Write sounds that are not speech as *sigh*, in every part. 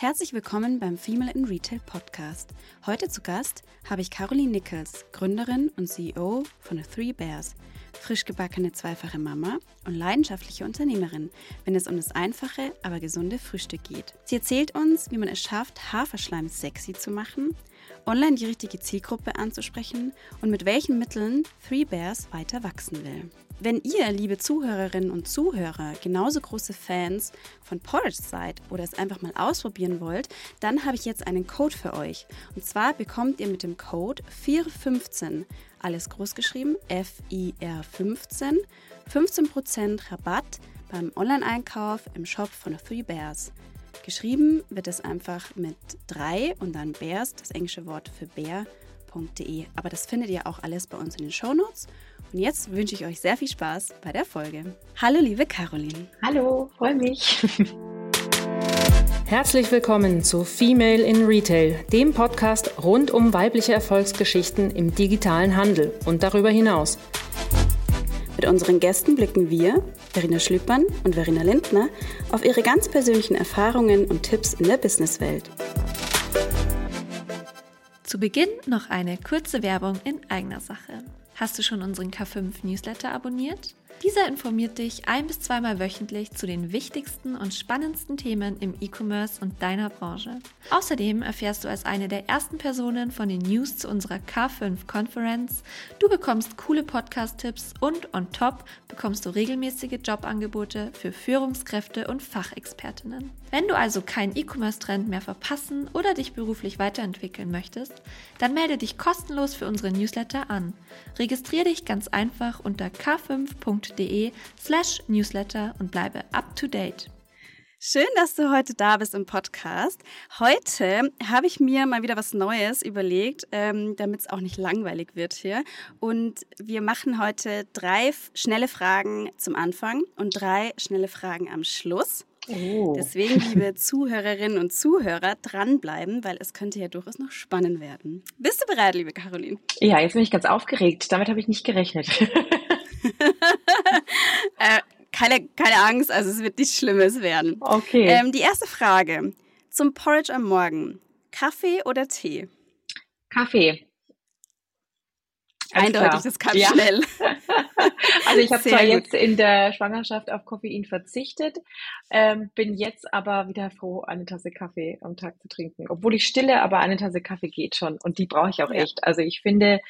Herzlich willkommen beim Female in Retail Podcast. Heute zu Gast habe ich Caroline Nichols, Gründerin und CEO von The Three Bears, frisch gebackene zweifache Mama und leidenschaftliche Unternehmerin, wenn es um das einfache, aber gesunde Frühstück geht. Sie erzählt uns, wie man es schafft, Haferschleim sexy zu machen, online die richtige Zielgruppe anzusprechen und mit welchen Mitteln Three Bears weiter wachsen will. Wenn ihr, liebe Zuhörerinnen und Zuhörer, genauso große Fans von Porridge seid oder es einfach mal ausprobieren wollt, dann habe ich jetzt einen Code für euch. Und zwar bekommt ihr mit dem Code 415, alles groß geschrieben, F-I-R 15, 15% Rabatt beim Online-Einkauf im Shop von Three Bears. Geschrieben wird es einfach mit 3 und dann Bears, das englische Wort für Bär.de. Aber das findet ihr auch alles bei uns in den Shownotes. Und jetzt wünsche ich euch sehr viel Spaß bei der Folge. Hallo, liebe Caroline. Hallo, freue mich. *laughs* Herzlich willkommen zu Female in Retail, dem Podcast rund um weibliche Erfolgsgeschichten im digitalen Handel und darüber hinaus. Mit unseren Gästen blicken wir, Verena Schlüppmann und Verena Lindner, auf ihre ganz persönlichen Erfahrungen und Tipps in der Businesswelt. Zu Beginn noch eine kurze Werbung in eigener Sache. Hast du schon unseren K5 Newsletter abonniert? Dieser informiert dich ein bis zweimal wöchentlich zu den wichtigsten und spannendsten Themen im E-Commerce und deiner Branche. Außerdem erfährst du als eine der ersten Personen von den News zu unserer K5 Conference. Du bekommst coole Podcast-Tipps und on top bekommst du regelmäßige Jobangebote für Führungskräfte und Fachexpertinnen. Wenn du also keinen E-Commerce-Trend mehr verpassen oder dich beruflich weiterentwickeln möchtest, dann melde dich kostenlos für unsere Newsletter an. Registriere dich ganz einfach unter k5.de slash newsletter und bleibe up to date. Schön, dass du heute da bist im Podcast. Heute habe ich mir mal wieder was Neues überlegt, ähm, damit es auch nicht langweilig wird hier. Und wir machen heute drei schnelle Fragen zum Anfang und drei schnelle Fragen am Schluss. Oh. Deswegen, liebe *laughs* Zuhörerinnen und Zuhörer, dranbleiben, weil es könnte ja durchaus noch spannend werden. Bist du bereit, liebe Caroline? Ja, jetzt bin ich ganz aufgeregt. Damit habe ich nicht gerechnet. *laughs* äh, keine, keine Angst, also es wird nichts Schlimmes werden. Okay. Ähm, die erste Frage. Zum Porridge am Morgen. Kaffee oder Tee? Kaffee. Eindeutig, das kam ja. schnell. *laughs* also ich habe zwar gut. jetzt in der Schwangerschaft auf Koffein verzichtet, ähm, bin jetzt aber wieder froh, eine Tasse Kaffee am Tag zu trinken. Obwohl ich stille, aber eine Tasse Kaffee geht schon und die brauche ich auch ja. echt. Also ich finde,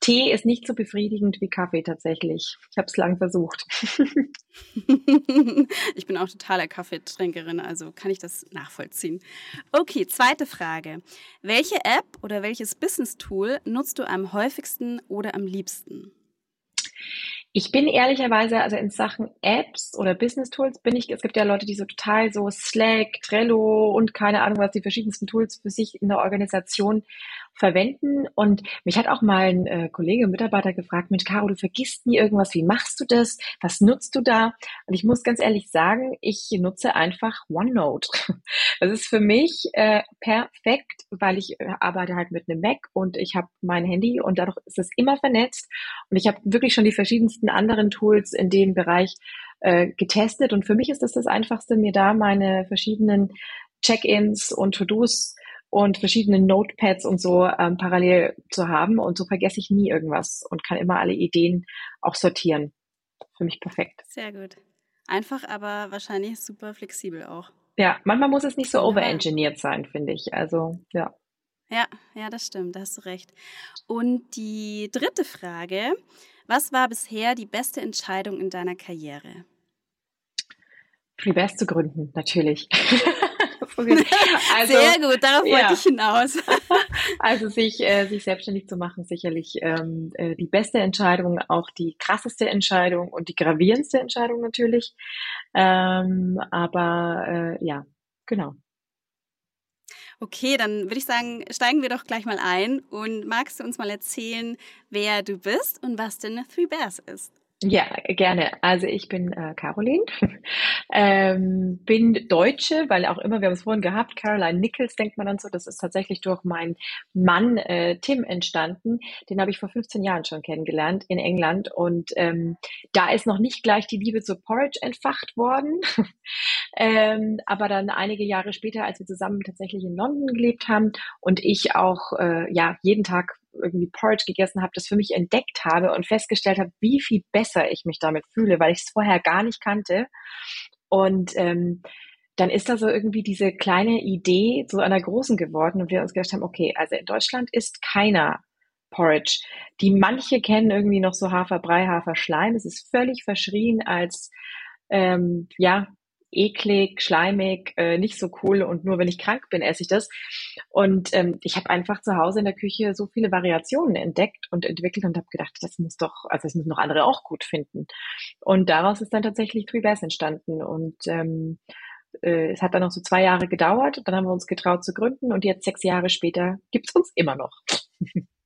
Tee ist nicht so befriedigend wie Kaffee tatsächlich. Ich habe es lang versucht. *laughs* *laughs* ich bin auch totaler Kaffeetrinkerin, also kann ich das nachvollziehen. Okay, zweite Frage. Welche App oder welches Business-Tool nutzt du am häufigsten oder am liebsten? Ich bin ehrlicherweise, also in Sachen Apps oder Business Tools bin ich, es gibt ja Leute, die so total so Slack, Trello und keine Ahnung was, die verschiedensten Tools für sich in der Organisation verwenden. Und mich hat auch mal ein äh, Kollege, Mitarbeiter gefragt, Mensch, Caro, du vergisst nie irgendwas, wie machst du das? Was nutzt du da? Und ich muss ganz ehrlich sagen, ich nutze einfach OneNote. *laughs* Das ist für mich äh, perfekt, weil ich äh, arbeite halt mit einem Mac und ich habe mein Handy und dadurch ist es immer vernetzt. Und ich habe wirklich schon die verschiedensten anderen Tools in dem Bereich äh, getestet. Und für mich ist das das Einfachste, mir da meine verschiedenen Check-ins und To-Dos und verschiedene Notepads und so ähm, parallel zu haben. Und so vergesse ich nie irgendwas und kann immer alle Ideen auch sortieren. Für mich perfekt. Sehr gut. Einfach, aber wahrscheinlich super flexibel auch. Ja, manchmal muss es nicht so overengineert sein, finde ich. Also, ja. Ja, ja, das stimmt, da hast du recht. Und die dritte Frage, was war bisher die beste Entscheidung in deiner Karriere? Freebase zu gründen, natürlich. *laughs* *laughs* Also, Sehr gut, darauf ja. wollte ich hinaus. *laughs* also sich, äh, sich selbstständig zu machen, sicherlich ähm, äh, die beste Entscheidung, auch die krasseste Entscheidung und die gravierendste Entscheidung natürlich. Ähm, aber äh, ja, genau. Okay, dann würde ich sagen, steigen wir doch gleich mal ein und magst du uns mal erzählen, wer du bist und was denn Three Bears ist? Ja, gerne. Also ich bin äh, Caroline, *laughs* ähm, bin Deutsche, weil auch immer, wir haben es vorhin gehabt, Caroline Nichols denkt man dann so, das ist tatsächlich durch meinen Mann äh, Tim entstanden. Den habe ich vor 15 Jahren schon kennengelernt in England und ähm, da ist noch nicht gleich die Liebe zu Porridge entfacht worden. *laughs* Ähm, aber dann einige Jahre später, als wir zusammen tatsächlich in London gelebt haben und ich auch äh, ja jeden Tag irgendwie Porridge gegessen habe, das für mich entdeckt habe und festgestellt habe, wie viel besser ich mich damit fühle, weil ich es vorher gar nicht kannte. Und ähm, dann ist da so irgendwie diese kleine Idee zu einer großen geworden und wir uns gedacht haben, okay, also in Deutschland ist keiner Porridge. Die manche kennen irgendwie noch so Haferbrei, Haferschleim. Es ist völlig verschrien als ähm, ja eklig, schleimig, äh, nicht so cool und nur wenn ich krank bin, esse ich das. Und ähm, ich habe einfach zu Hause in der Küche so viele Variationen entdeckt und entwickelt und habe gedacht, das muss doch, also das müssen noch andere auch gut finden. Und daraus ist dann tatsächlich Three Bears entstanden und ähm, äh, es hat dann noch so zwei Jahre gedauert, dann haben wir uns getraut zu gründen und jetzt sechs Jahre später gibt's uns immer noch. *laughs*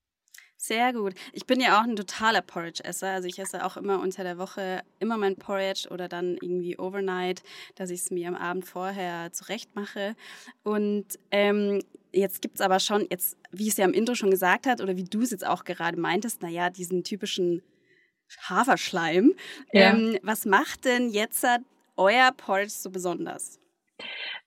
Sehr gut. Ich bin ja auch ein totaler Porridge-Esser. Also ich esse auch immer unter der Woche immer mein Porridge oder dann irgendwie overnight, dass ich es mir am Abend vorher zurecht mache. Und ähm, jetzt gibt es aber schon, jetzt, wie es ja im Intro schon gesagt hat oder wie du es jetzt auch gerade meintest, naja, diesen typischen Haferschleim. Ja. Ähm, was macht denn jetzt euer Porridge so besonders?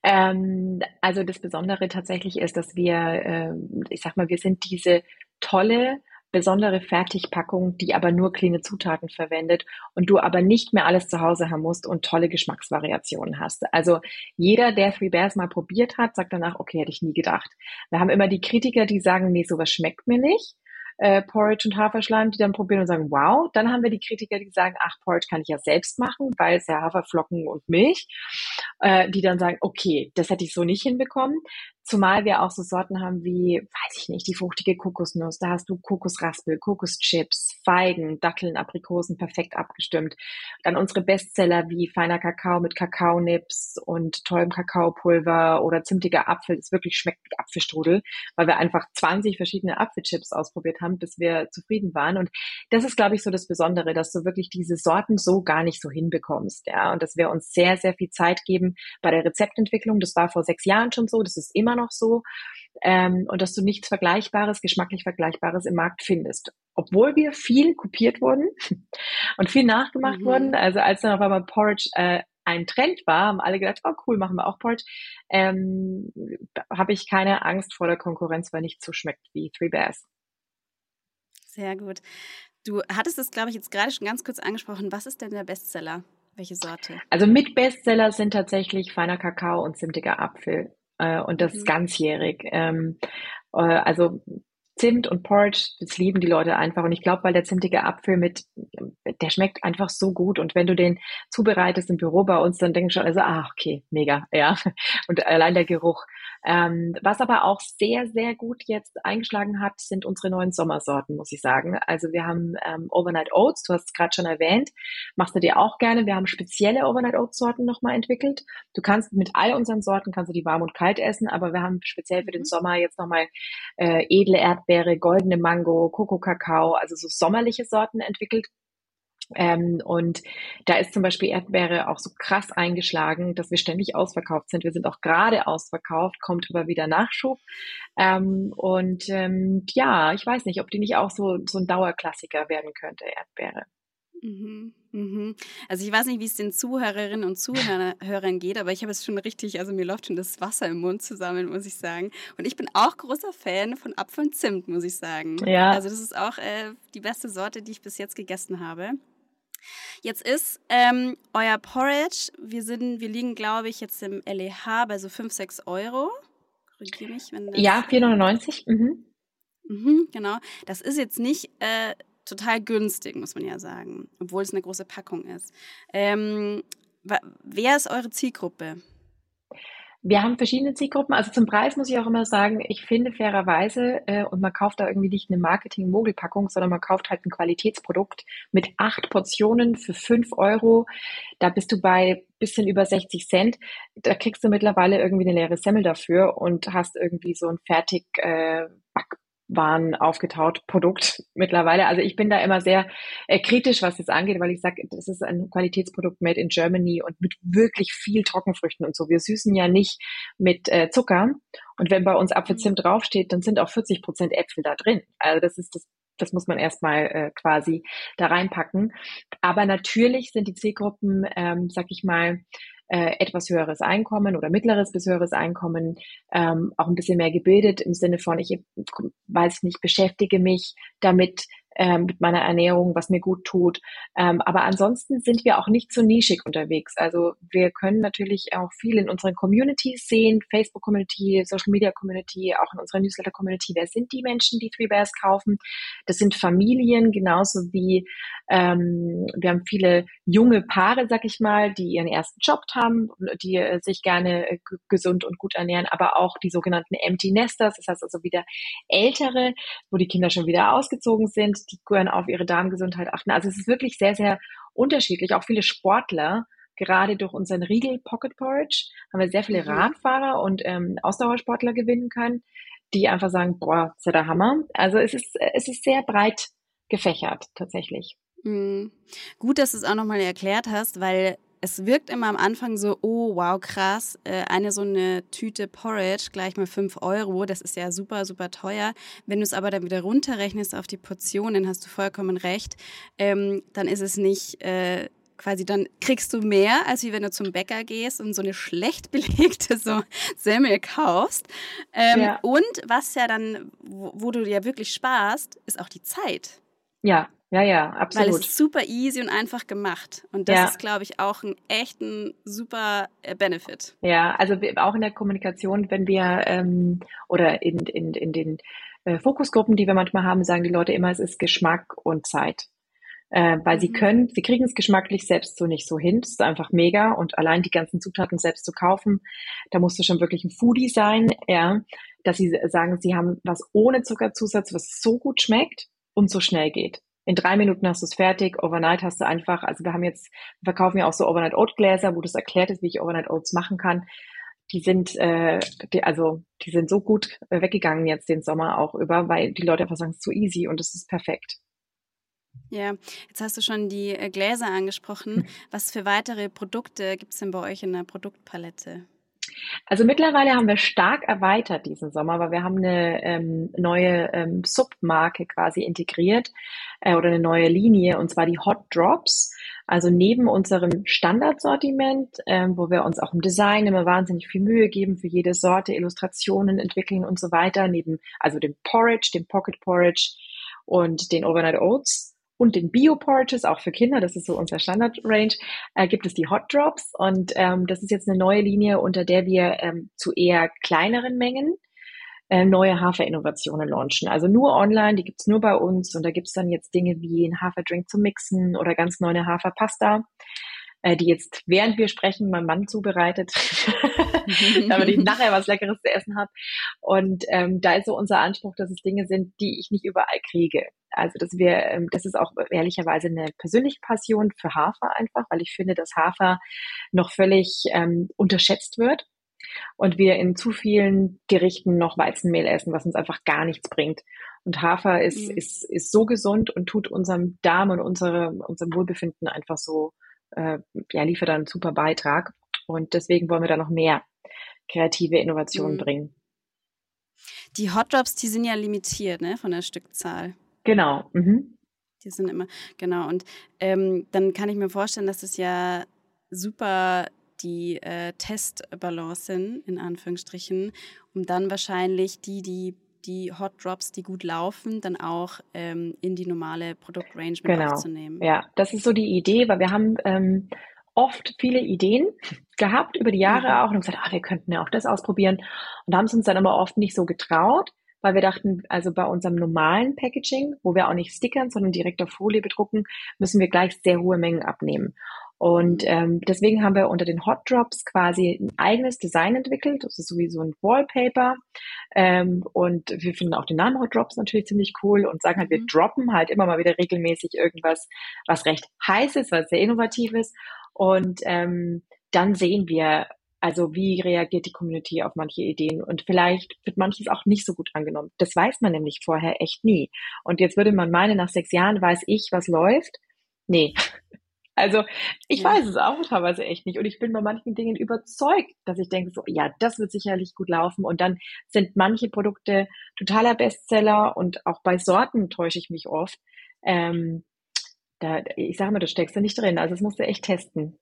Ähm, also das Besondere tatsächlich ist, dass wir, äh, ich sag mal, wir sind diese tolle, besondere Fertigpackung, die aber nur kleine Zutaten verwendet und du aber nicht mehr alles zu Hause haben musst und tolle Geschmacksvariationen hast. Also jeder, der Three Bears mal probiert hat, sagt danach, okay, hätte ich nie gedacht. Wir haben immer die Kritiker, die sagen, nee, sowas schmeckt mir nicht äh, Porridge und Haferschleim, die dann probieren und sagen, wow. Dann haben wir die Kritiker, die sagen, ach, Porridge kann ich ja selbst machen, weil es ja Haferflocken und Milch, äh, die dann sagen, okay, das hätte ich so nicht hinbekommen. Zumal wir auch so Sorten haben wie, weiß ich nicht, die fruchtige Kokosnuss. Da hast du Kokosraspel, Kokoschips, Feigen, Datteln, Aprikosen perfekt abgestimmt. Dann unsere Bestseller wie feiner Kakao mit Kakaonips und tollem Kakaopulver oder zimtiger Apfel. Das wirklich schmeckt wie Apfelstrudel, weil wir einfach 20 verschiedene Apfelchips ausprobiert haben, bis wir zufrieden waren. Und das ist, glaube ich, so das Besondere, dass du wirklich diese Sorten so gar nicht so hinbekommst. Ja, und dass wir uns sehr, sehr viel Zeit geben bei der Rezeptentwicklung. Das war vor sechs Jahren schon so. Das ist immer noch so. Ähm, und dass du nichts Vergleichbares, geschmacklich Vergleichbares im Markt findest. Obwohl wir viel kopiert wurden *laughs* und viel nachgemacht mhm. wurden. Also als dann auf einmal Porridge äh, ein Trend war, haben alle gedacht, oh cool, machen wir auch Porridge, ähm, habe ich keine Angst vor der Konkurrenz, weil nichts so schmeckt wie Three Bears. Sehr gut. Du hattest es, glaube ich, jetzt gerade schon ganz kurz angesprochen. Was ist denn der Bestseller? Welche Sorte? Also mit Bestseller sind tatsächlich feiner Kakao und zimtiger Apfel äh, und das mhm. ganzjährig. Ähm, äh, also Zimt und Porridge, das lieben die Leute einfach. Und ich glaube, weil der zimtige Apfel mit, der schmeckt einfach so gut. Und wenn du den zubereitest im Büro bei uns, dann denken schon also, ah, okay, mega, ja. *laughs* Und allein der Geruch. Ähm, was aber auch sehr, sehr gut jetzt eingeschlagen hat, sind unsere neuen Sommersorten, muss ich sagen. Also wir haben ähm, Overnight Oats, du hast es gerade schon erwähnt, machst du dir auch gerne. Wir haben spezielle Overnight Oats Sorten nochmal entwickelt. Du kannst mit all unseren Sorten, kannst du die warm und kalt essen, aber wir haben speziell für den mhm. Sommer jetzt nochmal äh, edle Erdbeere, goldene Mango, Koko Kakao, also so sommerliche Sorten entwickelt. Ähm, und da ist zum Beispiel Erdbeere auch so krass eingeschlagen, dass wir ständig ausverkauft sind. Wir sind auch gerade ausverkauft, kommt aber wieder Nachschub. Ähm, und ähm, ja, ich weiß nicht, ob die nicht auch so, so ein Dauerklassiker werden könnte, Erdbeere. Mhm, mhm. Also ich weiß nicht, wie es den Zuhörerinnen und Zuhörern geht, aber ich habe es schon richtig, also mir läuft schon das Wasser im Mund zusammen, muss ich sagen. Und ich bin auch großer Fan von Apfel und Zimt, muss ich sagen. Ja. Also das ist auch äh, die beste Sorte, die ich bis jetzt gegessen habe. Jetzt ist ähm, euer Porridge, wir, sind, wir liegen, glaube ich, jetzt im LEH bei so 5, 6 Euro. Korrigiere mich, wenn das. Ja, 4,99. Mhm. Mhm, genau. Das ist jetzt nicht äh, total günstig, muss man ja sagen, obwohl es eine große Packung ist. Ähm, wer ist eure Zielgruppe? Wir haben verschiedene Zielgruppen. Also zum Preis muss ich auch immer sagen, ich finde fairerweise, äh, und man kauft da irgendwie nicht eine Marketing-Mogelpackung, sondern man kauft halt ein Qualitätsprodukt mit acht Portionen für fünf Euro. Da bist du bei bisschen über 60 Cent. Da kriegst du mittlerweile irgendwie eine leere Semmel dafür und hast irgendwie so ein fertig äh, Back waren aufgetaut Produkt *laughs* mittlerweile. Also ich bin da immer sehr äh, kritisch, was das angeht, weil ich sage, das ist ein Qualitätsprodukt made in Germany und mit wirklich viel Trockenfrüchten und so. Wir süßen ja nicht mit äh, Zucker. Und wenn bei uns Apfelzimt draufsteht, dann sind auch 40 Prozent Äpfel da drin. Also das ist das das muss man erstmal äh, quasi da reinpacken. Aber natürlich sind die Zielgruppen, ähm, sag ich mal, äh, etwas höheres Einkommen oder mittleres bis höheres Einkommen, ähm, auch ein bisschen mehr gebildet im Sinne von, ich weiß nicht, beschäftige mich damit, ähm, mit meiner Ernährung, was mir gut tut. Ähm, aber ansonsten sind wir auch nicht so nischig unterwegs. Also wir können natürlich auch viel in unseren Communities sehen, Facebook-Community, Social-Media-Community, auch in unserer Newsletter-Community. Wer sind die Menschen, die Three Bears kaufen? Das sind Familien, genauso wie ähm, wir haben viele junge Paare, sag ich mal, die ihren ersten Job haben, die äh, sich gerne äh, gesund und gut ernähren, aber auch die sogenannten Empty Nesters, das heißt also wieder ältere, wo die Kinder schon wieder ausgezogen sind, die können auf ihre Darmgesundheit achten. Also es ist wirklich sehr, sehr unterschiedlich. Auch viele Sportler, gerade durch unseren Riegel Pocket Porridge, haben wir sehr viele mhm. Radfahrer und ähm, Ausdauersportler gewinnen können, die einfach sagen, boah, ist ja der Hammer. Also es ist, es ist sehr breit gefächert tatsächlich. Mhm. Gut, dass du es auch nochmal erklärt hast, weil es wirkt immer am Anfang so, oh wow, krass, äh, eine so eine Tüte Porridge gleich mal 5 Euro, das ist ja super, super teuer. Wenn du es aber dann wieder runterrechnest auf die Portionen, hast du vollkommen recht, ähm, dann ist es nicht äh, quasi, dann kriegst du mehr, als wie wenn du zum Bäcker gehst und so eine schlecht *laughs* belegte so Semmel kaufst. Ähm, ja. Und was ja dann, wo, wo du ja wirklich sparst, ist auch die Zeit. Ja, ja, ja, absolut. Weil es ist super easy und einfach gemacht. Und das ja. ist, glaube ich, auch ein echten super äh, Benefit. Ja, also auch in der Kommunikation, wenn wir ähm, oder in, in, in den äh, Fokusgruppen, die wir manchmal haben, sagen die Leute immer, es ist Geschmack und Zeit. Äh, weil mhm. sie können, sie kriegen es geschmacklich selbst so nicht so hin. Das ist einfach mega. Und allein die ganzen Zutaten selbst zu kaufen, da musst du schon wirklich ein Foodie sein, ja, dass sie sagen, sie haben was ohne Zuckerzusatz, was so gut schmeckt und so schnell geht in drei Minuten hast du es fertig. Overnight hast du einfach, also wir haben jetzt, wir verkaufen ja auch so Overnight Oat Gläser, wo das erklärt ist, wie ich Overnight Oats machen kann. Die sind, äh, die, also die sind so gut weggegangen jetzt den Sommer auch über, weil die Leute einfach sagen, es ist so easy und es ist perfekt. Ja, jetzt hast du schon die äh, Gläser angesprochen. Was für weitere Produkte gibt es denn bei euch in der Produktpalette? Also mittlerweile haben wir stark erweitert diesen Sommer, weil wir haben eine ähm, neue ähm, Submarke quasi integriert äh, oder eine neue Linie und zwar die Hot Drops. Also neben unserem Standardsortiment, ähm, wo wir uns auch im Design immer wahnsinnig viel Mühe geben für jede Sorte, Illustrationen entwickeln und so weiter, neben also dem Porridge, dem Pocket Porridge und den Overnight Oats und den Bio-Porridges, auch für Kinder, das ist so unser Standard-Range, äh, gibt es die Hot Drops. Und ähm, das ist jetzt eine neue Linie, unter der wir ähm, zu eher kleineren Mengen äh, neue Haferinnovationen launchen. Also nur online, die gibt's nur bei uns. Und da gibt's dann jetzt Dinge wie ein Haferdrink zum Mixen oder ganz neue Haferpasta äh, die jetzt, während wir sprechen, mein Mann zubereitet, *laughs* damit ich nachher was Leckeres zu essen habe. Und ähm, da ist so unser Anspruch, dass es Dinge sind, die ich nicht überall kriege. Also dass wir, ähm, das ist auch ehrlicherweise eine persönliche Passion für Hafer einfach, weil ich finde, dass Hafer noch völlig ähm, unterschätzt wird und wir in zu vielen Gerichten noch Weizenmehl essen, was uns einfach gar nichts bringt. Und Hafer ist, mhm. ist, ist so gesund und tut unserem Darm und unsere, unserem Wohlbefinden einfach so äh, ja, liefert einen super Beitrag. Und deswegen wollen wir da noch mehr kreative Innovationen mhm. bringen. Die Hot Drops, die sind ja limitiert, ne, von der Stückzahl. Genau. Mhm. Die sind immer, genau. Und ähm, dann kann ich mir vorstellen, dass es ja super die äh, Testbalance sind, in Anführungsstrichen, um dann wahrscheinlich die, die die Hot Drops, die gut laufen, dann auch ähm, in die normale Produktrange mit genau. aufzunehmen. Ja, das ist so die Idee, weil wir haben ähm, oft viele Ideen gehabt über die Jahre mhm. auch und gesagt, ah, wir könnten ja auch das ausprobieren und haben es uns dann aber oft nicht so getraut, weil wir dachten, also bei unserem normalen Packaging, wo wir auch nicht stickern, sondern direkt auf Folie bedrucken, müssen wir gleich sehr hohe Mengen abnehmen. Und ähm, deswegen haben wir unter den Hot Drops quasi ein eigenes Design entwickelt. Das ist sowieso ein Wallpaper. Ähm, und wir finden auch den Namen Hot Drops natürlich ziemlich cool und sagen halt, wir mhm. droppen halt immer mal wieder regelmäßig irgendwas, was recht heiß ist, was sehr innovativ ist. Und ähm, dann sehen wir, also wie reagiert die Community auf manche Ideen und vielleicht wird manches auch nicht so gut angenommen. Das weiß man nämlich vorher echt nie. Und jetzt würde man meinen, nach sechs Jahren weiß ich, was läuft. Nee, also ich ja. weiß es auch teilweise echt nicht. Und ich bin bei manchen Dingen überzeugt, dass ich denke, so, ja, das wird sicherlich gut laufen. Und dann sind manche Produkte totaler Bestseller und auch bei Sorten täusche ich mich oft. Ähm, da, ich sage mal, du steckst da nicht drin. Also das musst du echt testen.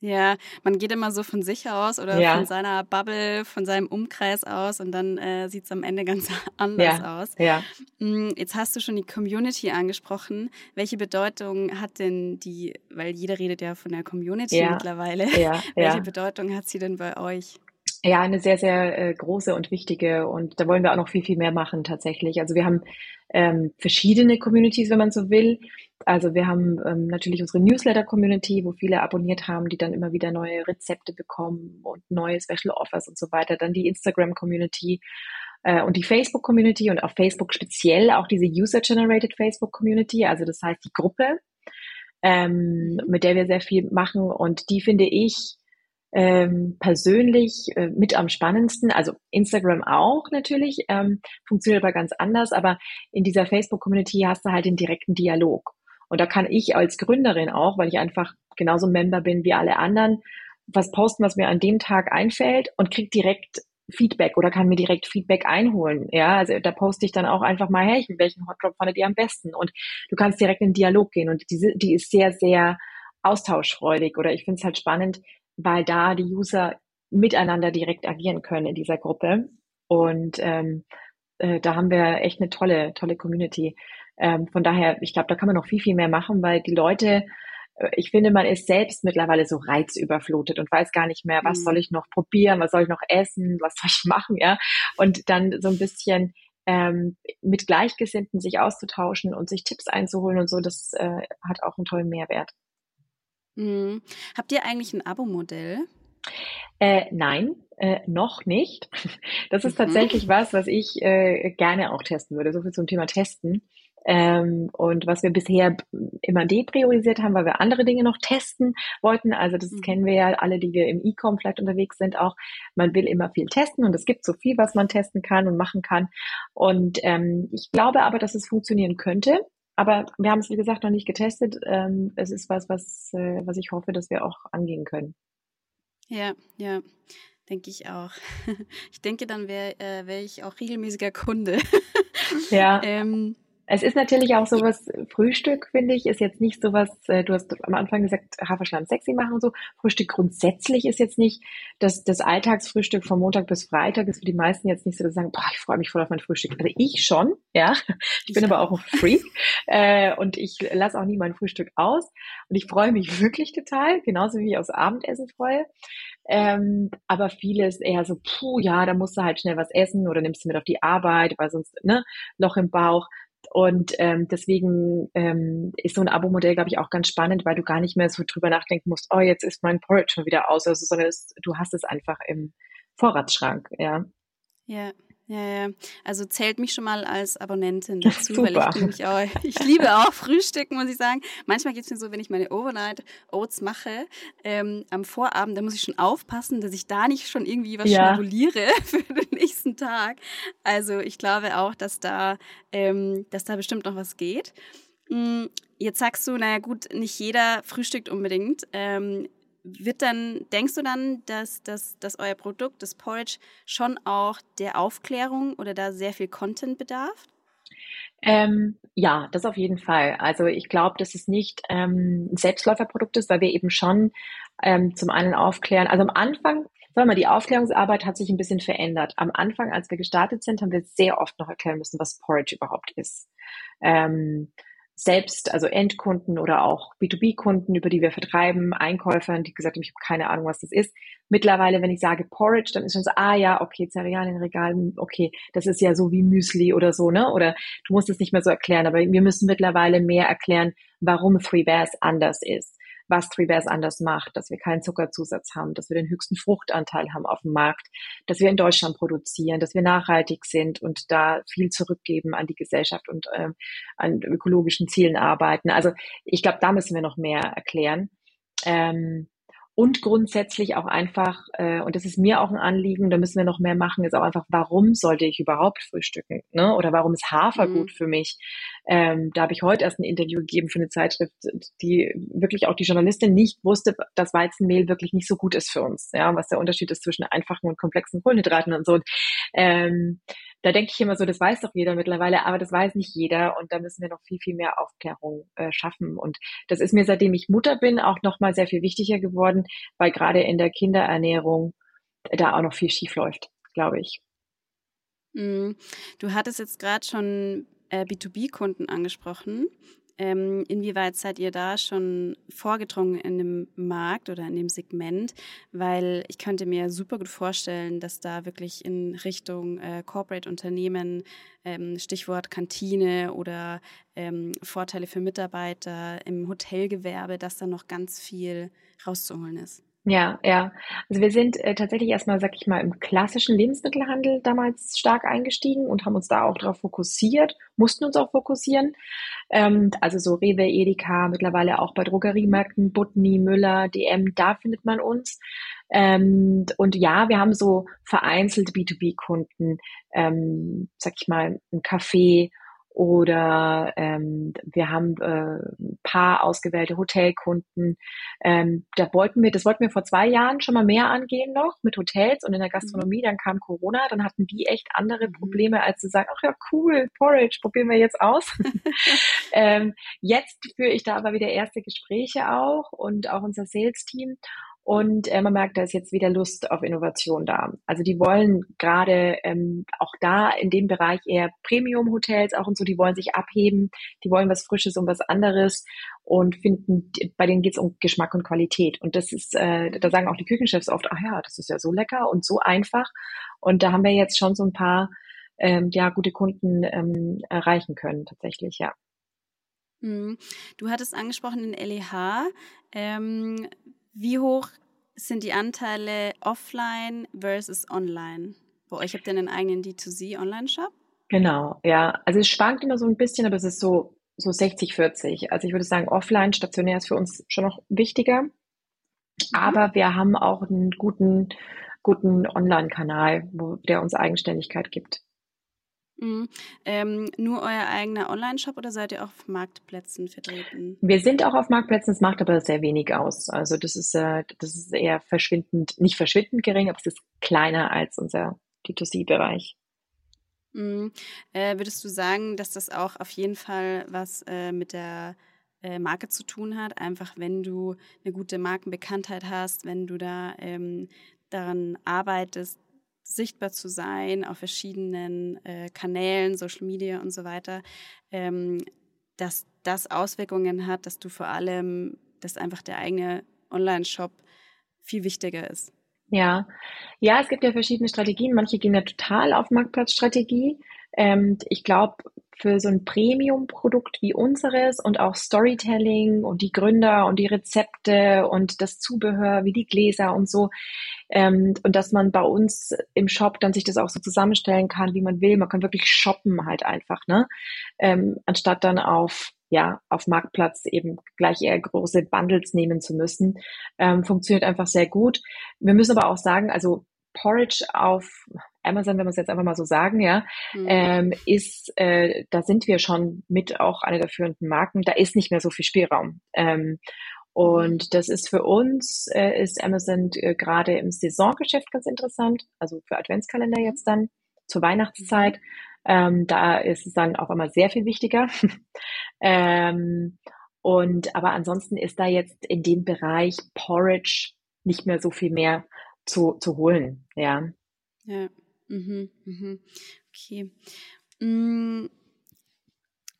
Ja, man geht immer so von sich aus oder ja. von seiner Bubble, von seinem Umkreis aus und dann äh, sieht es am Ende *laughs* ganz anders ja. aus. Ja. Mm, jetzt hast du schon die Community angesprochen. Welche Bedeutung hat denn die, weil jeder redet ja von der Community ja. mittlerweile, ja. *laughs* welche Bedeutung hat sie denn bei euch? Ja, eine sehr, sehr äh, große und wichtige und da wollen wir auch noch viel, viel mehr machen tatsächlich. Also wir haben ähm, verschiedene Communities, wenn man so will. Also wir haben ähm, natürlich unsere Newsletter-Community, wo viele abonniert haben, die dann immer wieder neue Rezepte bekommen und neue Special Offers und so weiter. Dann die Instagram-Community äh, und die Facebook-Community und auf Facebook speziell auch diese User-Generated Facebook-Community, also das heißt die Gruppe, ähm, mit der wir sehr viel machen und die finde ich ähm, persönlich äh, mit am spannendsten. Also Instagram auch natürlich, ähm, funktioniert aber ganz anders, aber in dieser Facebook-Community hast du halt den direkten Dialog. Und da kann ich als Gründerin auch, weil ich einfach genauso Member bin wie alle anderen, was posten, was mir an dem Tag einfällt und krieg direkt Feedback oder kann mir direkt Feedback einholen. Ja, also da poste ich dann auch einfach mal, hey, welchen Hotdrop fandet ihr am besten? Und du kannst direkt in den Dialog gehen und diese, die ist sehr, sehr austauschfreudig oder ich finde es halt spannend, weil da die User miteinander direkt agieren können in dieser Gruppe. Und ähm, äh, da haben wir echt eine tolle, tolle Community. Ähm, von daher, ich glaube, da kann man noch viel, viel mehr machen, weil die Leute, äh, ich finde, man ist selbst mittlerweile so reizüberflutet und weiß gar nicht mehr, was mhm. soll ich noch probieren, was soll ich noch essen, was soll ich *laughs* machen, ja. Und dann so ein bisschen ähm, mit Gleichgesinnten sich auszutauschen und sich Tipps einzuholen und so, das äh, hat auch einen tollen Mehrwert. Mhm. Habt ihr eigentlich ein Abo-Modell? Äh, nein, äh, noch nicht. *laughs* Das ist mhm. tatsächlich was, was ich äh, gerne auch testen würde. So viel zum Thema Testen. Ähm, und was wir bisher immer depriorisiert haben, weil wir andere Dinge noch testen wollten. Also das mhm. kennen wir ja alle, die wir im E-Com vielleicht unterwegs sind, auch. Man will immer viel testen und es gibt so viel, was man testen kann und machen kann. Und ähm, ich glaube aber, dass es funktionieren könnte. Aber wir haben es, wie gesagt, noch nicht getestet. Ähm, es ist was, was, äh, was ich hoffe, dass wir auch angehen können. Ja, ja, denke ich auch. *laughs* Ich denke, dann wäre äh, wär ich auch regelmäßiger Kunde. Ja. *laughs* ähm, es ist natürlich auch sowas, Frühstück, finde ich, ist jetzt nicht sowas, äh, du hast am Anfang gesagt, Haferschleim sexy machen und so. Frühstück grundsätzlich ist jetzt nicht, das, das Alltagsfrühstück von Montag bis Freitag ist für die meisten jetzt nicht so, dass sie sagen, boah, ich freue mich voll auf mein Frühstück. Also ich schon, ja. Ich bin aber auch ein Freak, äh, und ich lasse auch nie mein Frühstück aus. Und ich freue mich wirklich total, genauso wie ich aufs Abendessen freue. Ähm, aber vieles eher so, puh, ja, da musst du halt schnell was essen oder nimmst du mit auf die Arbeit, weil sonst, ne, Loch im Bauch. Und ähm, deswegen ähm, ist so ein Abo-Modell, glaube ich, auch ganz spannend, weil du gar nicht mehr so drüber nachdenken musst, oh, jetzt ist mein Porridge schon wieder aus, also, sondern es, du hast es einfach im Vorratsschrank, ja. Ja. Ja, ja. Also zählt mich schon mal als Abonnentin dazu, Super. weil ich nämlich auch, ich liebe auch Frühstücken, muss ich sagen. Manchmal geht es mir so, wenn ich meine Overnight Oats mache, ähm, am Vorabend, da muss ich schon aufpassen, dass ich da nicht schon irgendwie was ja. schnabuliere *laughs* für den nächsten Tag. Also ich glaube auch, dass da, ähm, dass da bestimmt noch was geht. Mm, jetzt sagst du, naja gut, nicht jeder frühstückt unbedingt. Ähm, wird dann, denkst du dann, dass, dass, dass euer Produkt, das Porridge, schon auch der Aufklärung oder da sehr viel Content bedarf? Ähm, ja, das auf jeden Fall. Also ich glaube, dass es nicht ähm, ein Selbstläuferprodukt ist, weil wir eben schon ähm, zum einen aufklären. Also am Anfang, sagen wir mal, die Aufklärungsarbeit hat sich ein bisschen verändert. Am Anfang, als wir gestartet sind, haben wir sehr oft noch erklären müssen, was Porridge überhaupt ist. Ähm, selbst, also Endkunden oder auch B2B-Kunden, über die wir vertreiben, Einkäufern, die gesagt haben, ich habe keine Ahnung, was das ist. Mittlerweile, wenn ich sage Porridge, dann ist schon so, ah ja, okay, Cerealien in Regalen, okay, das ist ja so wie Müsli oder so, ne? Oder du musst es nicht mehr so erklären, aber wir müssen mittlerweile mehr erklären, warum Three Bears anders ist was Three Bears anders macht, dass wir keinen Zuckerzusatz haben, dass wir den höchsten Fruchtanteil haben auf dem Markt, dass wir in Deutschland produzieren, dass wir nachhaltig sind und da viel zurückgeben an die Gesellschaft und äh, an ökologischen Zielen arbeiten. Also ich glaube, da müssen wir noch mehr erklären. Ähm, und grundsätzlich auch einfach, äh, und das ist mir auch ein Anliegen, da müssen wir noch mehr machen, ist auch einfach, warum sollte ich überhaupt frühstücken? Ne? Oder warum ist Hafer mhm. gut für mich? Ähm, da habe ich heute erst ein Interview gegeben für eine Zeitschrift, die wirklich auch die Journalistin nicht wusste, dass Weizenmehl wirklich nicht so gut ist für uns. Ja, was der Unterschied ist zwischen einfachen und komplexen Kohlenhydraten und so. Ähm, da denke ich immer so, das weiß doch jeder mittlerweile, aber das weiß nicht jeder und da müssen wir noch viel, viel mehr Aufklärung äh, schaffen. Und das ist mir, seitdem ich Mutter bin, auch nochmal sehr viel wichtiger geworden, weil gerade in der Kinderernährung da auch noch viel schief läuft, glaube ich. Mhm. Du hattest jetzt gerade schon äh, B2B-Kunden angesprochen. Ähm, inwieweit seid ihr da schon vorgedrungen in dem Markt oder in dem Segment? Weil ich könnte mir super gut vorstellen, dass da wirklich in Richtung äh, Corporate-Unternehmen, ähm, Stichwort Kantine oder ähm, Vorteile für Mitarbeiter im Hotelgewerbe, dass da noch ganz viel rauszuholen ist. Ja, ja. Also wir sind äh, tatsächlich erstmal, sag ich mal, im klassischen Lebensmittelhandel damals stark eingestiegen und haben uns da auch darauf fokussiert, mussten uns auch fokussieren. Ähm, also so Rewe, Edeka, mittlerweile auch bei Drogeriemärkten, Butni, Müller, DM, da findet man uns. Ähm, und ja, wir haben so vereinzelt B2B-Kunden, ähm, sag ich mal, ein Café oder ähm, wir haben äh, ein paar ausgewählte Hotelkunden. Ähm, da wollten wir, das wollten wir vor zwei Jahren schon mal mehr angehen noch mit Hotels und in der Gastronomie. Dann kam Corona, dann hatten die echt andere mhm. Probleme, als zu sagen, ach ja, cool, Porridge, probieren wir jetzt aus. *laughs* *laughs* ähm, jetzt führe ich da aber wieder erste Gespräche auch und auch unser Sales-Team. Und äh, man merkt, da ist jetzt wieder Lust auf Innovation da. Also die wollen gerade ähm, auch da in dem Bereich eher Premium-Hotels auch und so, die wollen sich abheben, die wollen was Frisches und was anderes und finden, bei denen geht es um Geschmack und Qualität. Und das ist, äh, da sagen auch die Küchenchefs oft, ach ja, das ist ja so lecker und so einfach. Und da haben wir jetzt schon so ein paar ähm, ja, gute Kunden ähm, erreichen können, tatsächlich, ja. Mhm. Du hattest angesprochen den LEH. Ähm, wie hoch sind die Anteile offline versus online? Bei euch habt ihr einen eigenen D2C-Online-Shop? Genau, ja. Also es schwankt immer so ein bisschen, aber es ist so, so 60, 40. Also ich würde sagen, offline, stationär ist für uns schon noch wichtiger. Mhm. Aber wir haben auch einen guten, guten Online-Kanal, der uns Eigenständigkeit gibt. Mhm. Ähm, nur euer eigener Online-Shop oder seid ihr auch auf Marktplätzen vertreten? Wir sind auch auf Marktplätzen, es macht aber sehr wenig aus. Also das ist, äh, das ist eher verschwindend, nicht verschwindend gering, aber es ist kleiner als unser D2C-Bereich. Mhm. Äh, würdest du sagen, dass das auch auf jeden Fall was äh, mit der äh, Marke zu tun hat? Einfach wenn du eine gute Markenbekanntheit hast, wenn du da ähm, daran arbeitest, sichtbar zu sein auf verschiedenen äh, Kanälen, Social Media und so weiter, ähm, dass das Auswirkungen hat, dass du vor allem, dass einfach der eigene Online-Shop viel wichtiger ist. Ja, ja, es gibt ja verschiedene Strategien. Manche gehen ja total auf Marktplatzstrategie. Ähm, ich glaube, für so ein Premium-Produkt wie unseres und auch Storytelling und die Gründer und die Rezepte und das Zubehör wie die Gläser und so. Ähm, und dass man bei uns im Shop dann sich das auch so zusammenstellen kann, wie man will. Man kann wirklich shoppen halt einfach, ne? Ähm, anstatt dann auf ja, auf Marktplatz eben gleich eher große Bundles nehmen zu müssen. Ähm, funktioniert einfach sehr gut. Wir müssen aber auch sagen, also Porridge auf Amazon, wenn wir es jetzt einfach mal so sagen, ja, mhm. ähm, ist, äh, da sind wir schon mit auch eine der führenden Marken. Da ist nicht mehr so viel Spielraum. Ähm, und das ist für uns, äh, ist Amazon äh, gerade im Saisongeschäft ganz interessant, also für Adventskalender jetzt dann, zur Weihnachtszeit. Ähm, da ist es dann auf einmal sehr viel wichtiger. *laughs* ähm, und aber ansonsten ist da jetzt in dem Bereich Porridge nicht mehr so viel mehr zu, zu holen, ja. Ja. Mhm, mhm. Okay. Mm,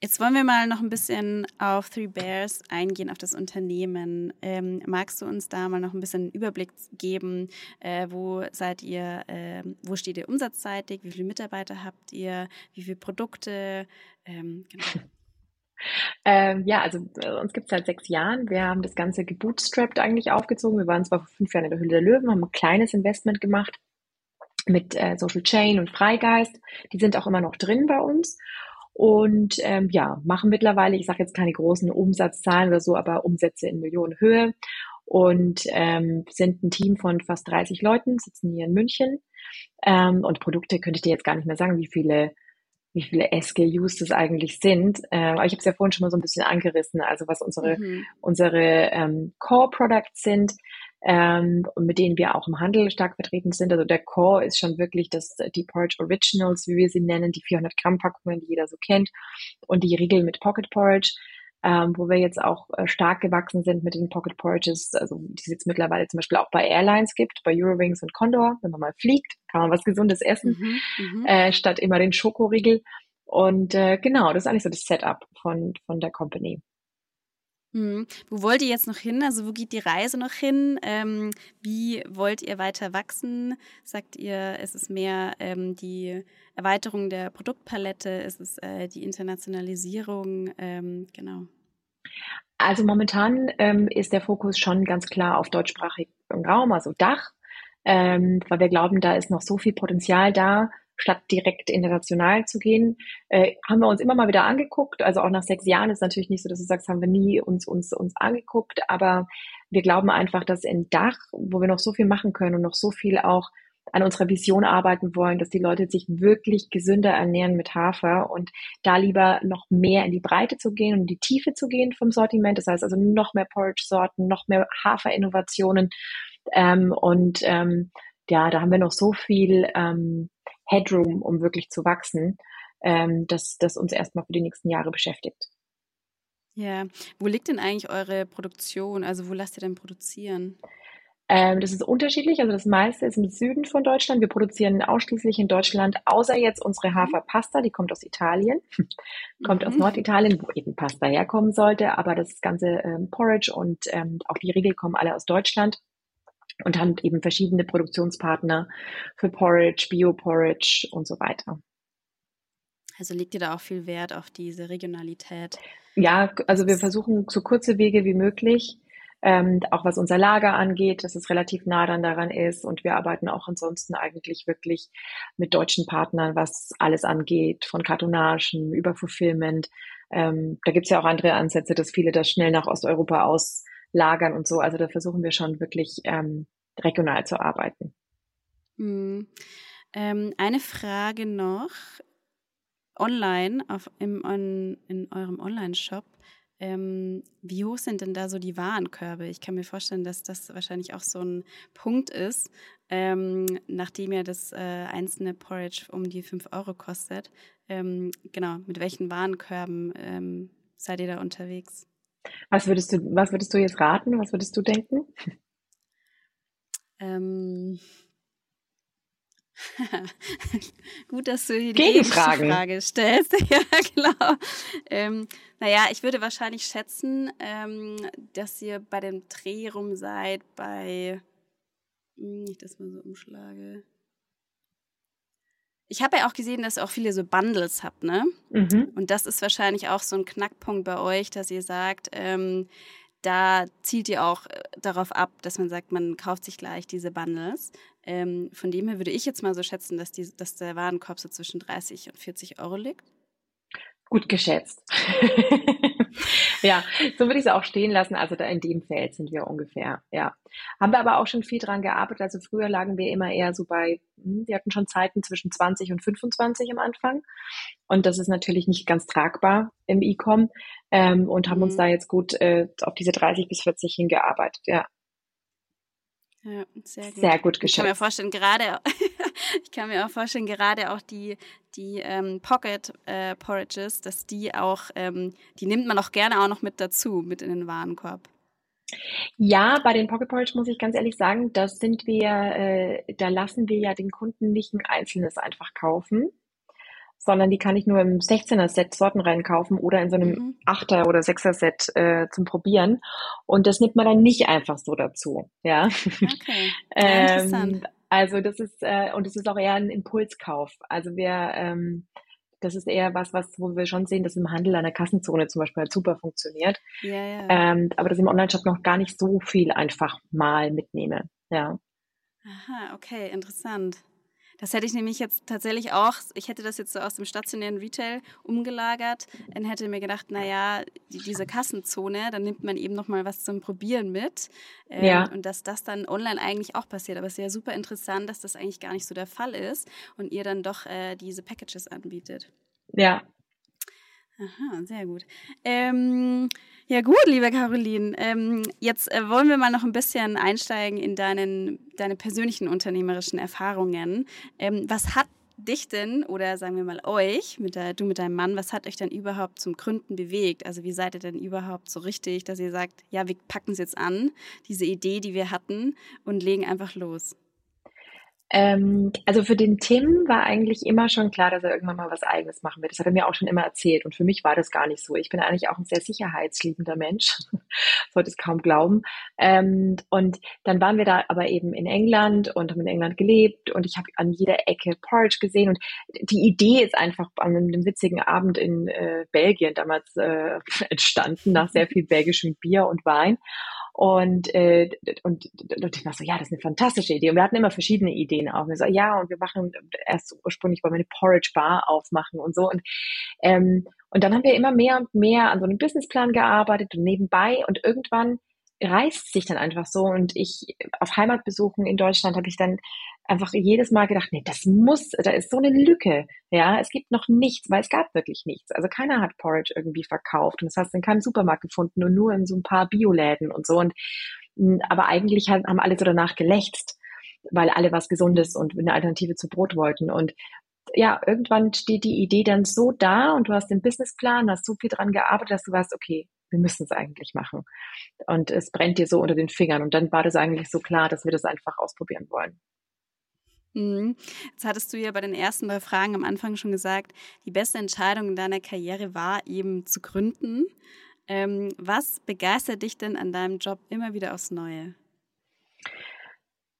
jetzt wollen wir mal noch ein bisschen auf Three Bears eingehen, auf das Unternehmen. Ähm, magst du uns da mal noch ein bisschen einen Überblick geben? Äh, wo seid ihr, äh, wo steht ihr umsatzseitig? Wie viele Mitarbeiter habt ihr? Wie viele Produkte? Ähm, genau. Ähm, ja, also äh, uns gibt es seit sechs Jahren. Wir haben das Ganze gebootstrapped eigentlich aufgezogen. Wir waren zwar vor fünf Jahren in der Hülle der Löwen, haben ein kleines Investment gemacht mit äh, Social Chain und Freigeist. Die sind auch immer noch drin bei uns. Und ähm, ja, machen mittlerweile, ich sage jetzt keine großen Umsatzzahlen oder so, aber Umsätze in Millionenhöhe und ähm, sind ein Team von fast 30 Leuten, sitzen hier in München. Ähm, und Produkte könnte ich dir jetzt gar nicht mehr sagen, wie viele wie viele SKUs das eigentlich sind. Äh, aber ich habe es ja vorhin schon mal so ein bisschen angerissen, also was unsere, mhm. unsere ähm, Core-Products sind. Ähm, mit denen wir auch im Handel stark vertreten sind. Also der Core ist schon wirklich das, die Porridge Originals, wie wir sie nennen, die 400 Gramm Packungen, die jeder so kennt und die Riegel mit Pocket Porridge. Ähm, wo wir jetzt auch äh, stark gewachsen sind mit den Pocket Porridges, also die es jetzt mittlerweile zum Beispiel auch bei Airlines gibt, bei Eurowings und Condor. Wenn man mal fliegt, kann man was Gesundes essen, mhm, mhm. äh, statt immer den Schokoriegel. Und äh, genau, das ist eigentlich so das Setup von, von der Company. Hm. Wo wollt ihr jetzt noch hin? Also wo geht die Reise noch hin? Ähm, wie wollt ihr weiter wachsen? Sagt ihr, es ist mehr ähm, die Erweiterung der Produktpalette? Ist es äh, die Internationalisierung? Ähm, genau. Also momentan ähm, ist der Fokus schon ganz klar auf deutschsprachigen Raum, also Dach, ähm, weil wir glauben, da ist noch so viel Potenzial da, statt direkt international zu gehen, äh, haben wir uns immer mal wieder angeguckt. Also auch nach sechs Jahren ist natürlich nicht so, dass du sagst, haben wir nie uns, uns, uns angeguckt, aber wir glauben einfach, dass in Dach, wo wir noch so viel machen können und noch so viel auch an unserer Vision arbeiten wollen, dass die Leute sich wirklich gesünder ernähren mit Hafer und da lieber noch mehr in die Breite zu gehen und in die Tiefe zu gehen vom Sortiment. Das heißt also noch mehr Porridge-Sorten, noch mehr Haferinnovationen. Ähm, und ähm, ja, da haben wir noch so viel ähm, Headroom, um wirklich zu wachsen, ähm, dass das uns erstmal für die nächsten Jahre beschäftigt. Ja, wo liegt denn eigentlich eure Produktion? Also wo lasst ihr denn produzieren? Ähm, das ist unterschiedlich. Also das meiste ist im Süden von Deutschland. Wir produzieren ausschließlich in Deutschland, außer jetzt unsere mhm. Haferpasta, die kommt aus Italien, *laughs* kommt mhm. aus Norditalien, wo eben Pasta herkommen sollte. Aber das ganze ähm, Porridge und ähm, auch die Riegel kommen alle aus Deutschland und haben eben verschiedene Produktionspartner für Porridge, Bio-Porridge und so weiter. Also legt ihr da auch viel Wert auf diese Regionalität? Ja, also wir versuchen so kurze Wege wie möglich, ähm, auch was unser Lager angeht, dass es relativ nah dann daran ist. Und wir arbeiten auch ansonsten eigentlich wirklich mit deutschen Partnern, was alles angeht, von Kartonagen über Fulfillment. Ähm, da gibt's ja auch andere Ansätze, dass viele das schnell nach Osteuropa aus lagern und so. Also da versuchen wir schon wirklich ähm, regional zu arbeiten. Hm. Ähm, eine Frage noch. Online, auf, im, on, in eurem Online-Shop, ähm, wie hoch sind denn da so die Warenkörbe? Ich kann mir vorstellen, dass das wahrscheinlich auch so ein Punkt ist, ähm, nachdem ja das äh, einzelne Porridge um die 5 Euro kostet. Ähm, genau, mit welchen Warenkörben ähm, seid ihr da unterwegs? Was würdest du, was würdest du jetzt raten? Was würdest du denken? Ähm. *laughs* Gut, dass du hier die Gegenfragen. Frage stellst. *laughs* ja, genau. Ähm, naja, ich würde wahrscheinlich schätzen, ähm, dass ihr bei dem Dreh rum seid bei, hm, ich das mal so umschlage, ich habe ja auch gesehen, dass ihr auch viele so Bundles habt, ne? Mhm. Und das ist wahrscheinlich auch so ein Knackpunkt bei euch, dass ihr sagt, ähm, da zielt ihr auch äh, darauf ab, dass man sagt, man kauft sich gleich diese Bundles. Ähm, von dem her würde ich jetzt mal so schätzen, dass, die, dass der Warenkorb so zwischen 30 und 40 Euro liegt. Gut geschätzt. *laughs* ja, so würde ich es auch stehen lassen. Also da in dem Feld sind wir ungefähr, ja. Haben wir aber auch schon viel dran gearbeitet. Also früher lagen wir immer eher so bei, wir hatten schon Zeiten zwischen 20 und 25 am Anfang. Und das ist natürlich nicht ganz tragbar im E-Com ähm, und haben mhm. uns da jetzt gut äh, auf diese 30 bis 40 hingearbeitet, ja. Ja, sehr gut. Sehr gut geschätzt. Ich kann mir vorstellen, gerade, *laughs* ich kann mir auch vorstellen, gerade auch die, die ähm, Pocket äh, Porridges, dass die auch, ähm, die nimmt man auch gerne auch noch mit dazu, mit in den Warenkorb. Ja, bei den Pocket Porridge muss ich ganz ehrlich sagen, das sind wir, äh, da lassen wir ja den Kunden nicht ein einzelnes einfach kaufen, sondern die kann ich nur im 16er-Set Sorten reinkaufen oder in so einem mhm. 8er oder 6er-Set äh, zum Probieren. Und das nimmt man dann nicht einfach so dazu. Ja. Okay. *laughs* ähm, also das ist, äh, und es ist auch eher ein Impulskauf. Also wir, ähm, das ist eher was, was, wo wir schon sehen, dass im Handel an der Kassenzone zum Beispiel halt super funktioniert. Ja, ja. Ähm, aber dass ich im Online-Shop noch gar nicht so viel einfach mal mitnehme. Ja. Aha, okay, interessant. Das hätte ich nämlich jetzt tatsächlich auch, ich hätte das jetzt so aus dem stationären Retail umgelagert und hätte mir gedacht, naja, die, diese Kassenzone, dann nimmt man eben nochmal was zum Probieren mit. Ähm, ja. Und dass das dann online eigentlich auch passiert. Aber es ist ja super interessant, dass das eigentlich gar nicht so der Fall ist und ihr dann doch äh, diese Packages anbietet. Ja, Aha, sehr gut. Ähm, ja gut, liebe Caroline, ähm, jetzt äh, wollen wir mal noch ein bisschen einsteigen in deinen, deine persönlichen unternehmerischen Erfahrungen. Ähm, was hat dich denn oder sagen wir mal euch, mit der, du mit deinem Mann, was hat euch denn überhaupt zum Gründen bewegt? Also wie seid ihr denn überhaupt so richtig, dass ihr sagt, ja, wir packen es jetzt an, diese Idee, die wir hatten und legen einfach los? Ähm, also für den Tim war eigentlich immer schon klar, dass er irgendwann mal was Eigenes machen wird. Das hat er mir auch schon immer erzählt. Und für mich war das gar nicht so. Ich bin eigentlich auch ein sehr sicherheitsliebender Mensch. *laughs* Sollte es kaum glauben. Ähm, und dann waren wir da aber eben in England und haben in England gelebt. Und ich habe an jeder Ecke Porridge gesehen. Und die Idee ist einfach an einem witzigen Abend in äh, Belgien damals äh, *laughs* entstanden, nach sehr viel belgischem Bier und Wein. Und, äh, und, und ich war so, ja, das ist eine fantastische Idee. Und wir hatten immer verschiedene Ideen auch. Und wir so, ja, und wir machen erst ursprünglich wollen wir eine Porridge Bar aufmachen und so. Und, ähm, und dann haben wir immer mehr und mehr an so einem Businessplan gearbeitet und nebenbei. Und irgendwann reißt sich dann einfach so. Und ich auf Heimatbesuchen in Deutschland habe ich dann einfach jedes Mal gedacht, nee, das muss, da ist so eine Lücke. Ja, es gibt noch nichts, weil es gab wirklich nichts. Also keiner hat Porridge irgendwie verkauft und das hast du in keinem Supermarkt gefunden und nur in so ein paar Bioläden und so. Und hm, aber eigentlich haben alle so danach gelächzt, weil alle was Gesundes und eine Alternative zu Brot wollten. Und ja, irgendwann steht die Idee dann so da und du hast den Businessplan, hast so viel dran gearbeitet, dass du weißt, okay, wir müssen es eigentlich machen. Und es brennt dir so unter den Fingern. Und dann war das eigentlich so klar, dass wir das einfach ausprobieren wollen. Mhm. Jetzt hattest du ja bei den ersten drei Fragen am Anfang schon gesagt, die beste Entscheidung in deiner Karriere war eben zu gründen. Ähm, was begeistert dich denn an deinem Job immer wieder aufs Neue?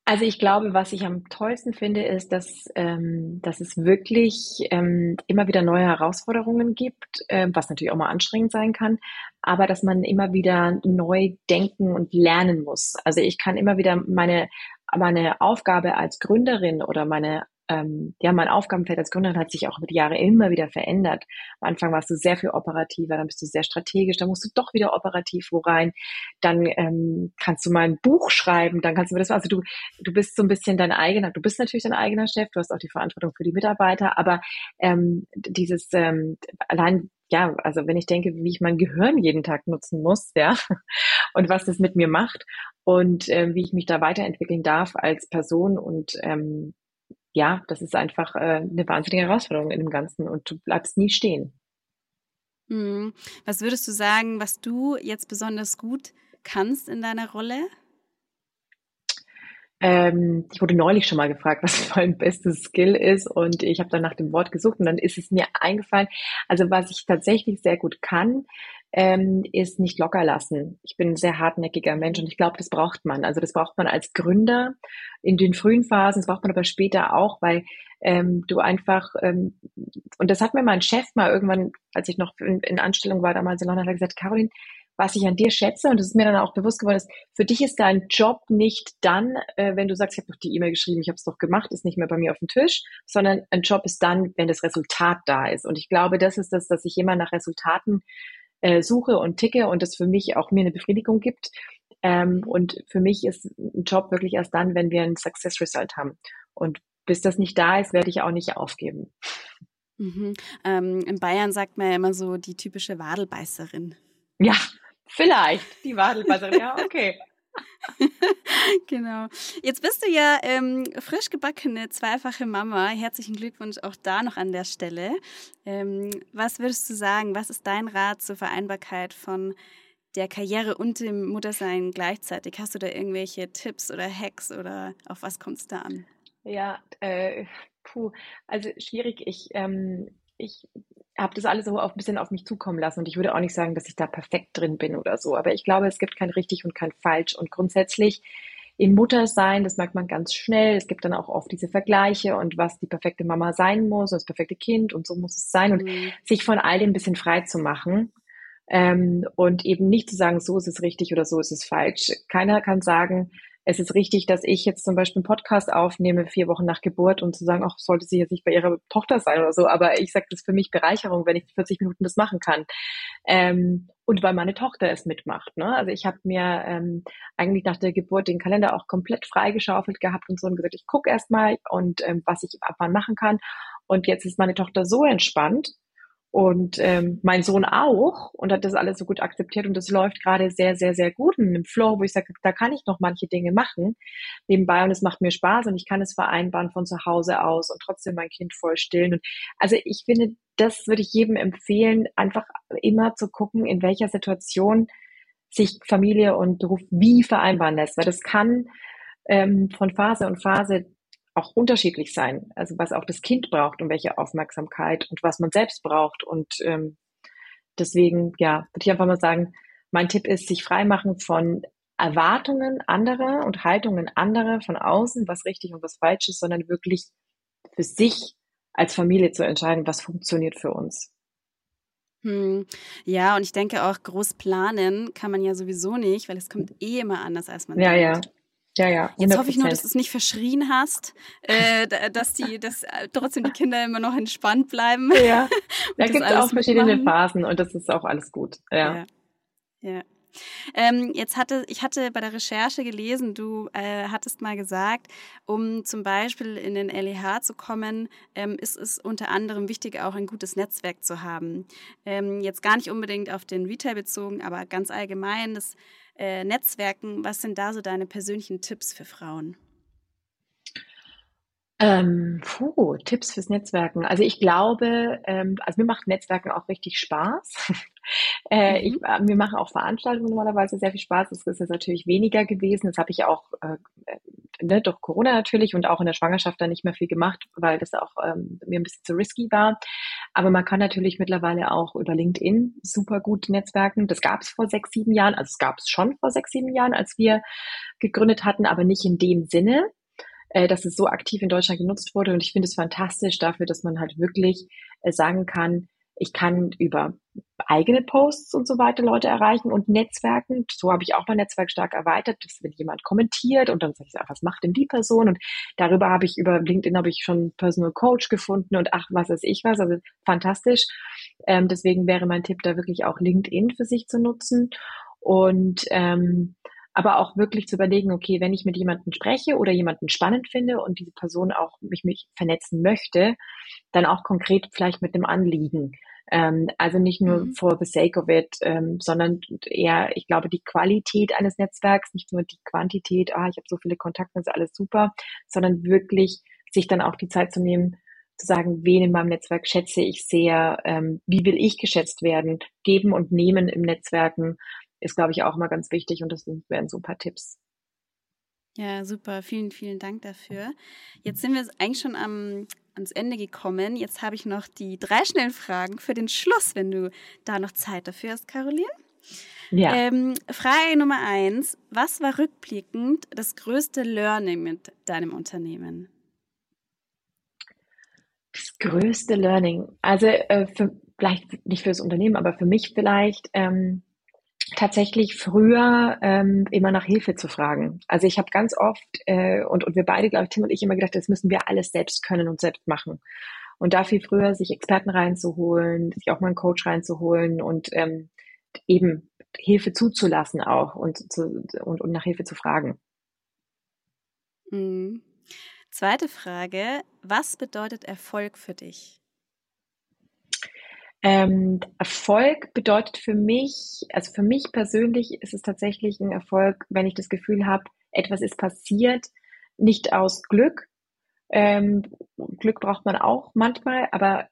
Also ich glaube, was ich am tollsten finde, ist, dass, ähm, dass es wirklich ähm, immer wieder neue Herausforderungen gibt, äh, was natürlich auch mal anstrengend sein kann, aber dass man immer wieder neu denken und lernen muss. Also ich kann immer wieder meine meine Aufgabe als Gründerin oder meine ähm, ja, mein Aufgabenfeld als Gründerin hat sich auch über die Jahre immer wieder verändert. Am Anfang warst du sehr viel operativer, dann bist du sehr strategisch, dann musst du doch wieder operativ wo rein. Dann ähm, kannst du mal ein Buch schreiben, dann kannst du das, also du, du bist so ein bisschen dein eigener, du bist natürlich dein eigener Chef, du hast auch die Verantwortung für die Mitarbeiter, aber ähm, dieses ähm, allein ja, also wenn ich denke, wie ich mein Gehirn jeden Tag nutzen muss, ja, *laughs* und was das mit mir macht und äh, wie ich mich da weiterentwickeln darf als Person und ähm, ja, das ist einfach äh, eine wahnsinnige Herausforderung in dem Ganzen und du bleibst nie stehen. Mhm. Was würdest du sagen, was du jetzt besonders gut kannst in deiner Rolle? Ähm, ich wurde neulich schon mal gefragt, *laughs* was mein bestes Skill ist und ich habe dann nach dem Wort gesucht und dann ist es mir eingefallen. Also was ich tatsächlich sehr gut kann, ähm, ist nicht locker lassen. Ich bin ein sehr hartnäckiger Mensch und ich glaube, das braucht man. Also das braucht man als Gründer in den frühen Phasen, das braucht man aber später auch, weil ähm, du einfach, ähm, und das hat mir mein Chef mal irgendwann, als ich noch in, in Anstellung war, damals in London, hat er gesagt, Caroline, was ich an dir schätze, und das ist mir dann auch bewusst geworden, ist, für dich ist dein Job nicht dann, äh, wenn du sagst, ich habe doch die E-Mail geschrieben, ich habe es doch gemacht, ist nicht mehr bei mir auf dem Tisch, sondern ein Job ist dann, wenn das Resultat da ist. Und ich glaube, das ist das, dass ich immer nach Resultaten äh, suche und ticke und das für mich auch mir eine Befriedigung gibt. Ähm, und für mich ist ein Job wirklich erst dann, wenn wir ein Success Result haben. Und bis das nicht da ist, werde ich auch nicht aufgeben. Mhm. Ähm, in Bayern sagt man ja immer so die typische Wadelbeißerin. Ja, Vielleicht, die Wadelbasserin. Ja, okay. *laughs* genau. Jetzt bist du ja ähm, frisch gebackene zweifache Mama. Herzlichen Glückwunsch auch da noch an der Stelle. Ähm, was würdest du sagen? Was ist dein Rat zur Vereinbarkeit von der Karriere und dem Muttersein gleichzeitig? Hast du da irgendwelche Tipps oder Hacks oder auf was kommt es da an? Ja, äh, puh, also schwierig. Ich, ähm, ich habe das alles so ein bisschen auf mich zukommen lassen und ich würde auch nicht sagen, dass ich da perfekt drin bin oder so, aber ich glaube, es gibt kein richtig und kein falsch und grundsätzlich im Muttersein, das merkt man ganz schnell. Es gibt dann auch oft diese Vergleiche und was die perfekte Mama sein muss, das perfekte Kind und so muss es sein und mhm. sich von all dem ein bisschen frei zu machen ähm, und eben nicht zu sagen, so ist es richtig oder so ist es falsch. Keiner kann sagen, es ist richtig, dass ich jetzt zum Beispiel einen Podcast aufnehme, vier Wochen nach Geburt und zu sagen, ach, sollte sie jetzt nicht bei ihrer Tochter sein oder so, aber ich sage, das ist für mich Bereicherung, wenn ich 40 Minuten das machen kann. Ähm, und weil meine Tochter es mitmacht. Ne? Also ich habe mir ähm, eigentlich nach der Geburt den Kalender auch komplett freigeschaufelt gehabt und so und gesagt, ich gucke erst mal und ähm, was ich ab wann machen kann. Und jetzt ist meine Tochter so entspannt Und ähm, mein Sohn auch und hat das alles so gut akzeptiert und das läuft gerade sehr, sehr, sehr gut in einem Flow, wo ich sage, da kann ich noch manche Dinge machen nebenbei und es macht mir Spaß und ich kann es vereinbaren von zu Hause aus und trotzdem mein Kind voll stillen. Und also ich finde, das würde ich jedem empfehlen, einfach immer zu gucken, in welcher Situation sich Familie und Beruf wie vereinbaren lässt, weil das kann ähm, von Phase und Phase auch unterschiedlich sein. Also was auch das Kind braucht und welche Aufmerksamkeit und was man selbst braucht. Und ähm, deswegen, ja, würde ich einfach mal sagen, mein Tipp ist, sich freimachen von Erwartungen anderer und Haltungen anderer von außen, was richtig und was falsch ist, sondern wirklich für sich als Familie zu entscheiden, was funktioniert für uns. Hm. Ja, und ich denke auch, groß planen kann man ja sowieso nicht, weil es kommt eh immer anders, als man ja, denkt. Ja, ja, ja. 100%. Jetzt hoffe ich nur, dass du es nicht verschrien hast, äh, dass die, dass äh, trotzdem die Kinder immer noch entspannt bleiben. Ja, *laughs* da gibt es auch verschiedene mitmachen. Phasen und das ist auch alles gut. Ja. ja. ja. Ähm, jetzt hatte ich hatte bei der Recherche gelesen, du äh, hattest mal gesagt, um zum Beispiel in den LEH zu kommen, ähm, ist es unter anderem wichtig, auch ein gutes Netzwerk zu haben. Ähm, jetzt gar nicht unbedingt auf den Retail bezogen, aber ganz allgemein das äh, Netzwerken. Was sind da so deine persönlichen Tipps für Frauen? Ähm, puh, Tipps fürs Netzwerken. Also ich glaube, ähm, also mir macht Netzwerken auch richtig Spaß. *laughs* äh, mhm. ich, äh, mir machen auch Veranstaltungen normalerweise sehr viel Spaß. Das ist jetzt natürlich weniger gewesen. Das habe ich auch äh, ne, durch Corona natürlich und auch in der Schwangerschaft dann nicht mehr viel gemacht, weil das auch ähm, mir ein bisschen zu risky war. Aber man kann natürlich mittlerweile auch über LinkedIn super gut netzwerken. Das gab es vor sechs, sieben Jahren. Also es gab es schon vor sechs, sieben Jahren, als wir gegründet hatten, aber nicht in dem Sinne äh, dass es so aktiv in Deutschland genutzt wurde. Und ich finde es fantastisch dafür, dass man halt wirklich äh, sagen kann, ich kann über eigene Posts und so weiter Leute erreichen und Netzwerken. So habe ich auch mein Netzwerk stark erweitert, dass wenn jemand kommentiert und dann sage ich, ach, was macht denn die Person? Und darüber habe ich über LinkedIn habe ich schon Personal Coach gefunden und ach, was weiß ich was. Also fantastisch. Ähm, deswegen wäre mein Tipp da wirklich auch LinkedIn für sich zu nutzen. Und ähm, aber auch wirklich zu überlegen, okay, wenn ich mit jemandem spreche oder jemanden spannend finde und diese Person auch mich, mich vernetzen möchte, dann auch konkret vielleicht mit einem Anliegen. Ähm, also nicht nur mhm. for the sake of it, ähm, sondern eher, ich glaube, die Qualität eines Netzwerks, nicht nur die Quantität, ah, ich habe so viele Kontakte, das ist alles super, sondern wirklich sich dann auch die Zeit zu nehmen, zu sagen, wen in meinem Netzwerk schätze ich sehr, ähm, wie will ich geschätzt werden, geben und nehmen im Netzwerken ist, glaube ich, auch mal ganz wichtig und das wären so ein paar Tipps. Ja, super. Vielen, vielen Dank dafür. Jetzt sind wir eigentlich schon am, ans Ende gekommen. Jetzt habe ich noch die drei schnellen Fragen für den Schluss, wenn du da noch Zeit dafür hast, Caroline. Ja. Ähm, Frage Nummer eins. Was war rückblickend das größte Learning mit deinem Unternehmen? Das größte Learning. Also äh, für, vielleicht nicht für das Unternehmen, aber für mich vielleicht ähm, tatsächlich früher ähm, immer nach Hilfe zu fragen. Also ich habe ganz oft äh, und, und wir beide, glaube ich, Tim und ich immer gedacht, das müssen wir alles selbst können und selbst machen. Und da viel früher sich Experten reinzuholen, sich auch mal einen Coach reinzuholen und ähm, eben Hilfe zuzulassen auch und, zu, und, und nach Hilfe zu fragen. Mhm. Zweite Frage, was bedeutet Erfolg für dich? Ähm, Erfolg bedeutet für mich, also für mich persönlich ist es tatsächlich ein Erfolg, wenn ich das Gefühl habe, etwas ist passiert, nicht aus Glück. Ähm, Glück braucht man auch manchmal, aber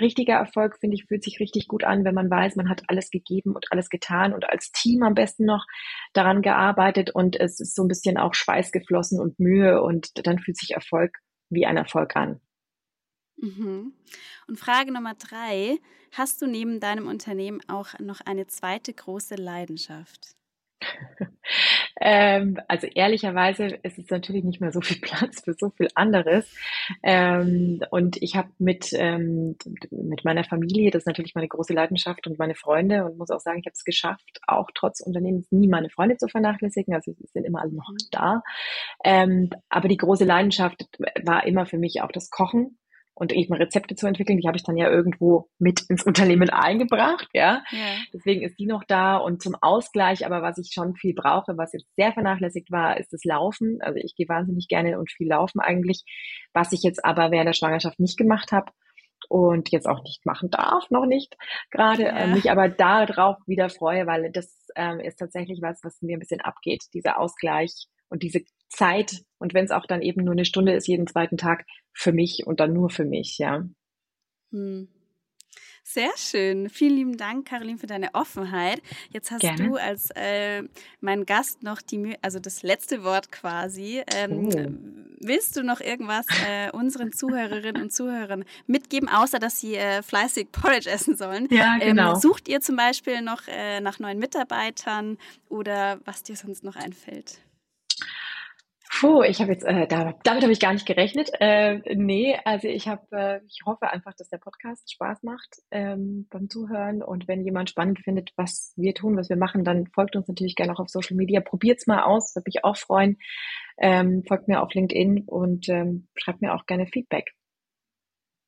richtiger Erfolg, finde ich, fühlt sich richtig gut an, wenn man weiß, man hat alles gegeben und alles getan und als Team am besten noch daran gearbeitet und es ist so ein bisschen auch Schweiß geflossen und Mühe und dann fühlt sich Erfolg wie ein Erfolg an. Mhm. Und Frage Nummer drei: Hast du neben deinem Unternehmen auch noch eine zweite große Leidenschaft? *laughs* ähm, also ehrlicherweise ist es natürlich nicht mehr so viel Platz für so viel anderes. Ähm, und ich habe mit, ähm, mit meiner Familie, das ist natürlich meine große Leidenschaft und meine Freunde und muss auch sagen, ich habe es geschafft, auch trotz Unternehmens nie meine Freunde zu vernachlässigen. Also sie sind immer alle noch mhm. da. Ähm, aber die große Leidenschaft war immer für mich auch das Kochen und eben Rezepte zu entwickeln. Die habe ich dann ja irgendwo mit ins Unternehmen eingebracht, ja? ja. Deswegen ist die noch da und zum Ausgleich, aber was ich schon viel brauche, was jetzt sehr vernachlässigt war, ist das Laufen. Also ich gehe wahnsinnig gerne und viel laufen eigentlich, was ich jetzt aber während der Schwangerschaft nicht gemacht habe. und jetzt auch nicht machen darf, noch nicht gerade, ja. äh, mich aber darauf wieder freue, weil das ähm, ist tatsächlich was, was mir ein bisschen abgeht, dieser Ausgleich und diese Zeit und wenn es auch dann eben nur eine Stunde ist jeden zweiten Tag für mich und dann nur für mich, ja. Hm. Sehr schön. Vielen lieben Dank, Caroline, für deine Offenheit. Jetzt hast Gerne. du als äh, mein Gast noch die, also das letzte Wort quasi. Ähm, oh. Willst du noch irgendwas äh, unseren Zuhörerinnen und Zuhörern mitgeben, außer dass sie äh, fleißig Porridge essen sollen? Ja, ähm, genau. Ähm, sucht ihr zum Beispiel noch äh, nach neuen Mitarbeitern oder was dir sonst noch einfällt? Puh, ich habe jetzt, äh, damit, damit habe ich gar nicht gerechnet. Äh, nee, also ich habe, äh, ich hoffe einfach, dass der Podcast Spaß macht ähm, beim Zuhören. Und wenn jemand spannend findet, was wir tun, was wir machen, dann folgt uns natürlich gerne auch auf Social Media. Probiert's mal aus, würde mich auch freuen. Ähm, folgt mir auf LinkedIn und ähm, schreibt mir auch gerne Feedback.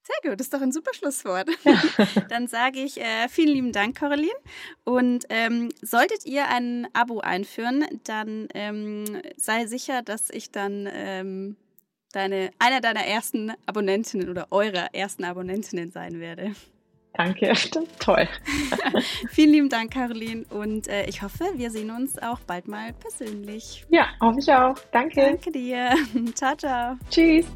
Sehr gut, das ist doch ein super Schlusswort. *laughs* Ja. *laughs* Dann sage ich äh, vielen lieben Dank, Caroline. Und ähm, solltet ihr ein Abo einführen, dann ähm, sei sicher, dass ich dann ähm, deine, einer deiner ersten Abonnentinnen oder eurer ersten Abonnentinnen sein werde. Danke, *laughs* toll. Vielen lieben Dank, Caroline. Und äh, ich hoffe, wir sehen uns auch bald mal persönlich. Ja, hoffe ich auch. Danke. Danke dir. ciao, ciao. Tschüss.